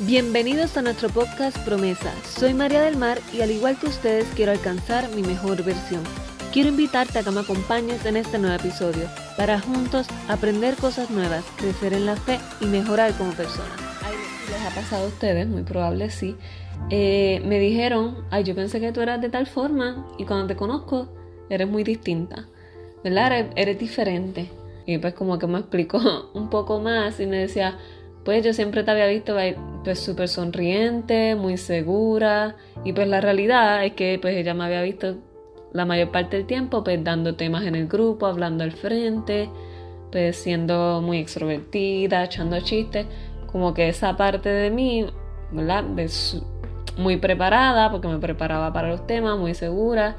Bienvenidos a nuestro podcast Promesa. Soy María del Mar y al igual que ustedes quiero alcanzar mi mejor versión. Quiero invitarte a que me acompañes en este nuevo episodio para juntos aprender cosas nuevas, crecer en la fe y mejorar como personas. Ay, ¿Les ha pasado a ustedes? Muy probable sí. Eh, me dijeron, ay, yo pensé que tú eras de tal forma y cuando te conozco eres muy distinta, ¿verdad? Eres, eres diferente. Y pues como que me explicó un poco más y me decía, pues yo siempre te había visto pues súper sonriente, muy segura y pues la realidad es que pues ella me había visto la mayor parte del tiempo pues dando temas en el grupo, hablando al frente, pues siendo muy extrovertida, echando chistes, como que esa parte de mí, ¿verdad? muy preparada porque me preparaba para los temas, muy segura.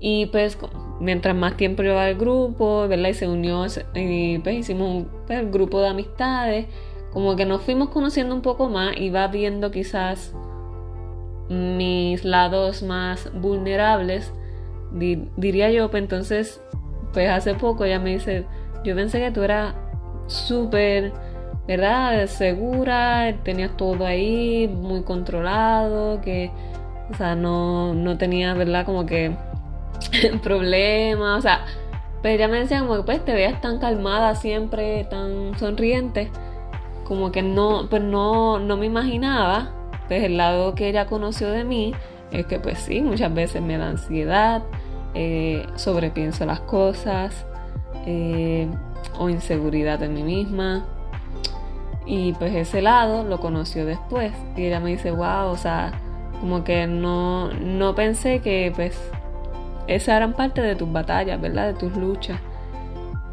Y pues mientras más tiempo llevaba el grupo, ¿verdad? Y se unió y pues hicimos un pues, grupo de amistades como que nos fuimos conociendo un poco más y va viendo quizás mis lados más vulnerables, diría yo, pues entonces, pues hace poco ella me dice, yo pensé que tú eras súper, ¿verdad? Segura, tenías todo ahí muy controlado, que, o sea, no, no tenía, ¿verdad? Como que problemas, o sea, pero ella me decía como que pues te veas tan calmada siempre, tan sonriente como que no, pues no, no me imaginaba, pues el lado que ella conoció de mí es que pues sí, muchas veces me da ansiedad, eh, sobrepienso las cosas eh, o inseguridad en mí misma. Y pues ese lado lo conoció después y ella me dice, wow, o sea, como que no, no pensé que pues esa eran parte de tus batallas, ¿verdad? De tus luchas.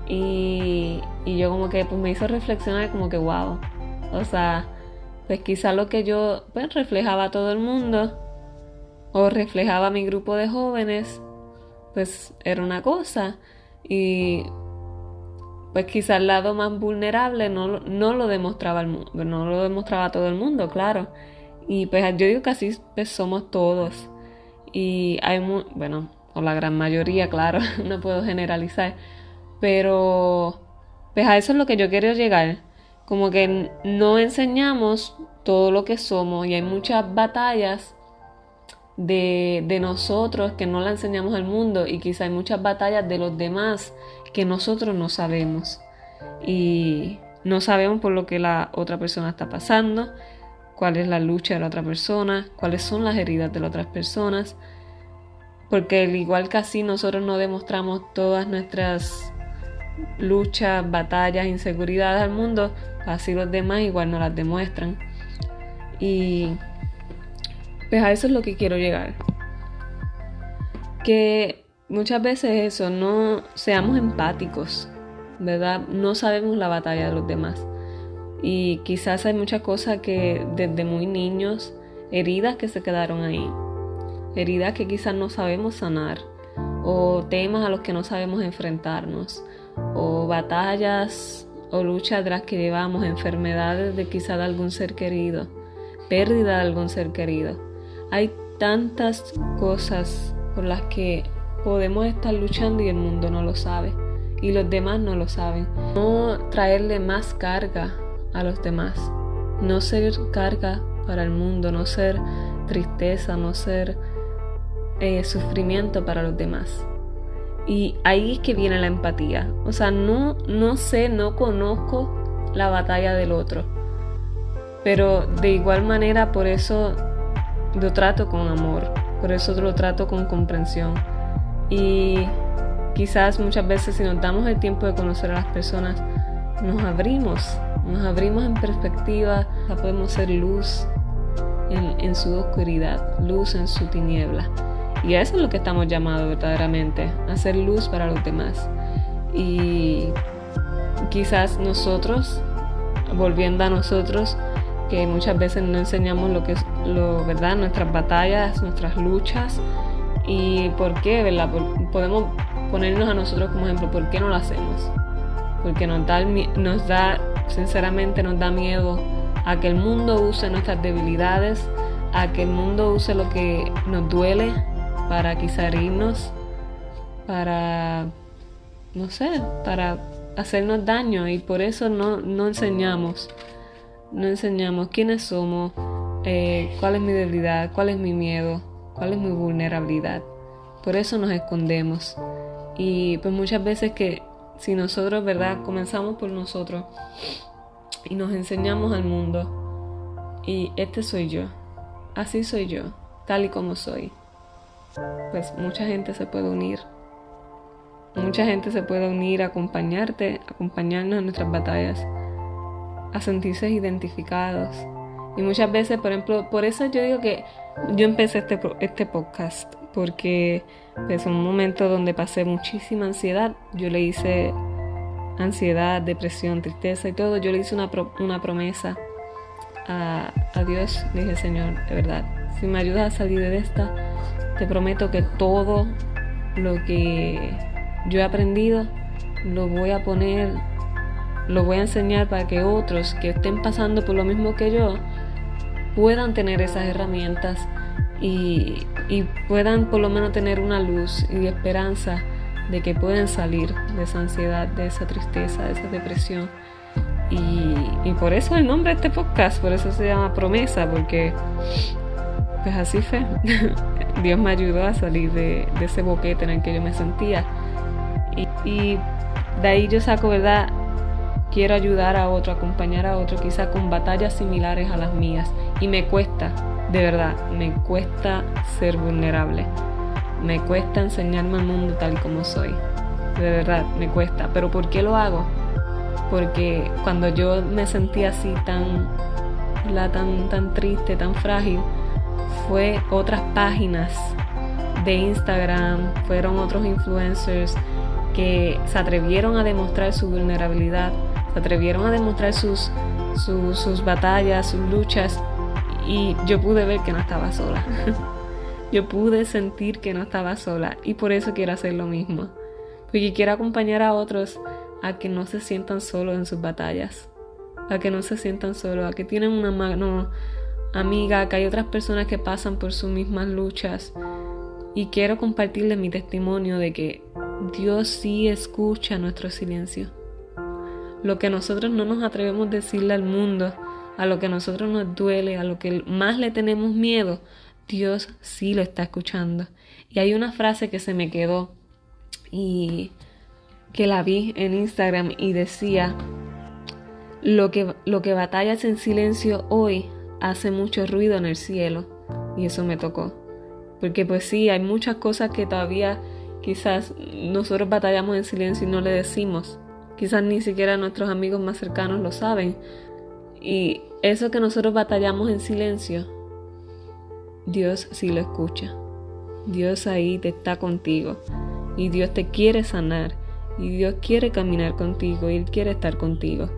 Y, yo como que pues me hizo reflexionar como que wow. O sea, pues quizá lo que yo pues reflejaba a todo el mundo o reflejaba a mi grupo de jóvenes, pues era una cosa. Y pues quizá el lado más vulnerable no, no lo demostraba el no lo demostraba todo el mundo, claro. Y pues yo digo que así pues, somos todos. Y hay, bueno, o la gran mayoría, claro, no puedo generalizar pero pues a eso es lo que yo quiero llegar. Como que no enseñamos todo lo que somos y hay muchas batallas de, de nosotros que no la enseñamos al mundo y quizá hay muchas batallas de los demás que nosotros no sabemos. Y no sabemos por lo que la otra persona está pasando, cuál es la lucha de la otra persona, cuáles son las heridas de las otras personas. Porque al igual que así nosotros no demostramos todas nuestras luchas, batallas, inseguridades al mundo, así los demás igual no las demuestran. Y pues a eso es lo que quiero llegar. Que muchas veces eso, no seamos empáticos, ¿verdad? No sabemos la batalla de los demás. Y quizás hay muchas cosas que desde muy niños, heridas que se quedaron ahí, heridas que quizás no sabemos sanar, o temas a los que no sabemos enfrentarnos, o batallas o luchas de las que llevamos, enfermedades de quizá de algún ser querido, pérdida de algún ser querido. Hay tantas cosas por las que podemos estar luchando y el mundo no lo sabe y los demás no lo saben. No traerle más carga a los demás, no ser carga para el mundo, no ser tristeza, no ser eh, sufrimiento para los demás. Y ahí es que viene la empatía. O sea, no, no sé, no conozco la batalla del otro. Pero de igual manera, por eso lo trato con amor. Por eso lo trato con comprensión. Y quizás muchas veces si nos damos el tiempo de conocer a las personas, nos abrimos, nos abrimos en perspectiva, podemos ser luz en, en su oscuridad, luz en su tiniebla. Y a eso es lo que estamos llamados verdaderamente, a hacer luz para los demás. Y quizás nosotros, volviendo a nosotros, que muchas veces no enseñamos lo que es lo verdad, nuestras batallas, nuestras luchas y por qué, podemos ponernos a nosotros como ejemplo, ¿por qué no lo hacemos? Porque nos da, nos da, sinceramente nos da miedo a que el mundo use nuestras debilidades, a que el mundo use lo que nos duele, para quizá herirnos, para, no sé, para hacernos daño y por eso no, no enseñamos no enseñamos quiénes somos, eh, cuál es mi debilidad, cuál es mi miedo, cuál es mi vulnerabilidad. Por eso nos escondemos. Y pues muchas veces que si nosotros, ¿verdad? Comenzamos por nosotros y nos enseñamos al mundo. Y este soy yo. Así soy yo, tal y como soy. Pues mucha gente se puede unir. Mucha gente se puede unir a acompañarte, acompañarnos en nuestras batallas, a sentirse identificados. Y muchas veces, por ejemplo, por eso yo digo que yo empecé este, este podcast, porque es un momento donde pasé muchísima ansiedad. Yo le hice ansiedad, depresión, tristeza y todo. Yo le hice una, una promesa a, a Dios. Le dije, Señor, de verdad, si me ayudas a salir de esta, te prometo que todo lo que yo he aprendido lo voy a poner, lo voy a enseñar para que otros que estén pasando por lo mismo que yo puedan tener esas herramientas y, puedan por lo menos tener una luz y esperanza de que pueden salir de esa ansiedad, de esa tristeza, de esa depresión. Y, por eso el nombre de este podcast, por eso se llama promesa, porque pues así fue. Dios me ayudó a salir de, ese boquete en el que yo me sentía. Y, de ahí yo saco, ¿verdad? Quiero ayudar a otro, acompañar a otro, quizá con batallas similares a las mías. Y me cuesta, de verdad, me cuesta ser vulnerable. Me cuesta enseñarme al mundo tal como soy. De verdad, me cuesta. Pero ¿por qué lo hago? Porque cuando yo me sentí así tan, tan, tan triste, tan frágil, fue otras páginas de Instagram, fueron otros influencers que se atrevieron a demostrar su vulnerabilidad, se atrevieron a demostrar sus, sus, batallas, sus luchas y yo pude ver que no estaba sola. yo pude sentir que no estaba sola y por eso quiero hacer lo mismo. Porque quiero acompañar a otros a que no se sientan solos en sus batallas, a que no se sientan solos, a que tienen una mano amiga, que hay otras personas que pasan por sus mismas luchas. Y quiero compartirles mi testimonio de que Dios sí escucha nuestro silencio. Lo que nosotros no nos atrevemos a decirle al mundo, a lo que a nosotros nos duele, a lo que más le tenemos miedo, Dios sí lo está escuchando. Y hay una frase que se me quedó y que la vi en Instagram y decía, lo que, lo que batallas en silencio hoy hace mucho ruido en el cielo. Y eso me tocó. Porque pues sí, hay muchas cosas que todavía quizás nosotros batallamos en silencio y no le decimos. Quizás ni siquiera nuestros amigos más cercanos lo saben. Y eso que nosotros batallamos en silencio, Dios sí lo escucha. Dios ahí te está contigo. Y Dios te quiere sanar. Y Dios quiere caminar contigo. Y Él quiere estar contigo.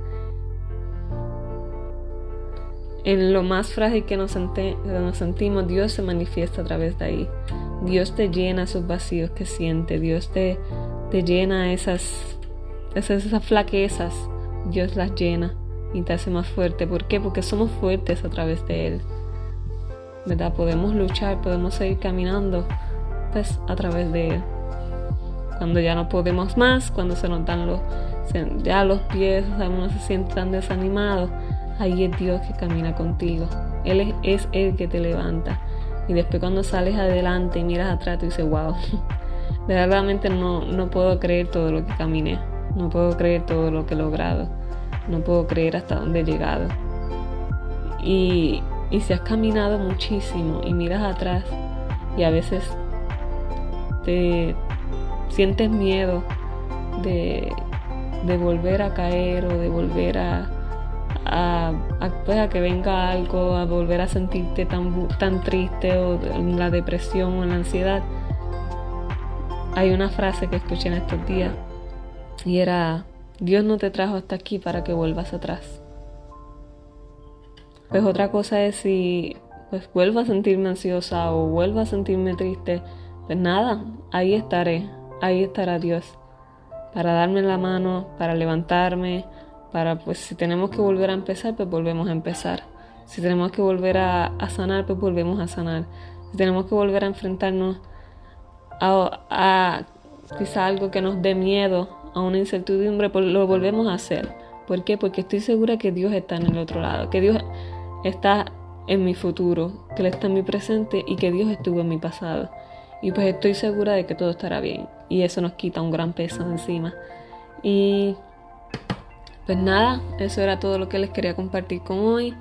En lo más frágil que nos, sentimos, Dios se manifiesta a través de ahí. Dios te llena esos vacíos que siente. Dios te, te llena esas, esas, esas flaquezas. Dios las llena y te hace más fuerte. ¿Por qué? Porque somos fuertes a través de Él. ¿Verdad? Podemos luchar, podemos seguir caminando pues a través de Él. Cuando ya no podemos más, cuando se nos dan los, ya los pies, o uno se siente tan desanimado, ahí es Dios que camina contigo. Él es, Él que te levanta. Y después cuando sales adelante y miras atrás, tú dices, wow, verdaderamente no, no puedo creer todo lo que caminé, no puedo creer todo lo que he logrado no puedo creer hasta dónde he llegado. Y, si has caminado muchísimo y miras atrás y a veces te sientes miedo de, volver a caer o de volver a, a, pues, a, que venga algo, a volver a sentirte tan, tan triste o la depresión o la ansiedad. Hay una frase que escuché en estos días y era, Dios no te trajo hasta aquí para que vuelvas atrás. Pues otra cosa es si pues vuelvo a sentirme ansiosa o vuelvo a sentirme triste, pues nada, ahí estaré, ahí estará Dios para darme la mano, para levantarme, para pues si tenemos que volver a empezar, pues volvemos a empezar. Si tenemos que volver a, sanar, pues volvemos a sanar. Si tenemos que volver a enfrentarnos a, a quizá algo que nos dé miedo, a una incertidumbre, pues lo volvemos a hacer, ¿Por qué? Porque estoy segura que Dios está en el otro lado, que Dios está en mi futuro, que Él está en mi presente y que Dios estuvo en mi pasado. Y pues estoy segura de que todo estará bien. Y eso nos quita un gran peso encima. Y pues nada, eso era todo lo que les quería compartir con hoy.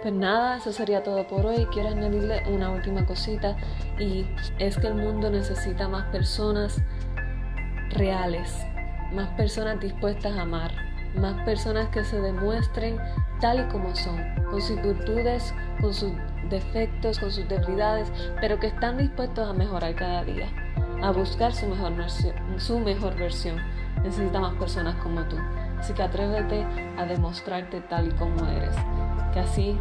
Pues nada, eso sería todo por hoy. Quiero añadirle una última cosita y es que el mundo necesita más personas reales, más personas dispuestas a amar, más personas que se demuestren tal y como son, con sus virtudes, con sus defectos, con sus debilidades, pero que están dispuestos a mejorar cada día, a buscar su mejor, su mejor versión. Necesita más personas como tú. Así que atrévete a demostrarte tal y como eres que así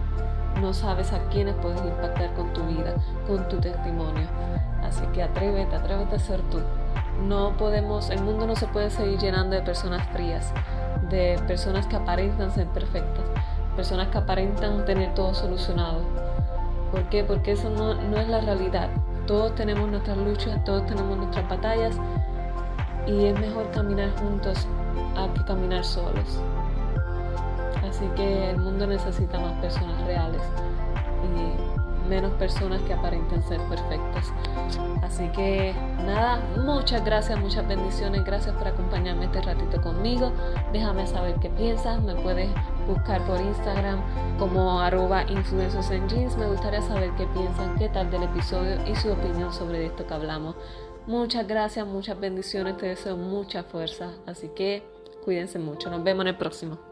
no sabes a quiénes puedes impactar con tu vida, con tu testimonio. Así que atrévete, atrévete a ser tú. No podemos, el mundo no se puede seguir llenando de personas frías, de personas que aparentan ser perfectas, personas que aparentan tener todo solucionado. ¿Por qué? Porque eso no, no es la realidad. Todos tenemos nuestras luchas, todos tenemos nuestras batallas y es mejor caminar juntos a que caminar solos. Así que el mundo necesita más personas reales y menos personas que aparenten ser perfectas. Así que nada, muchas gracias, muchas bendiciones. Gracias por acompañarme este ratito conmigo. Déjame saber qué piensas. Me puedes buscar por Instagram como arroba influencers. Me gustaría saber qué piensan, qué tal del episodio y su opinión sobre esto que hablamos. Muchas gracias, muchas bendiciones. Te deseo mucha fuerza. Así que cuídense mucho. Nos vemos en el próximo.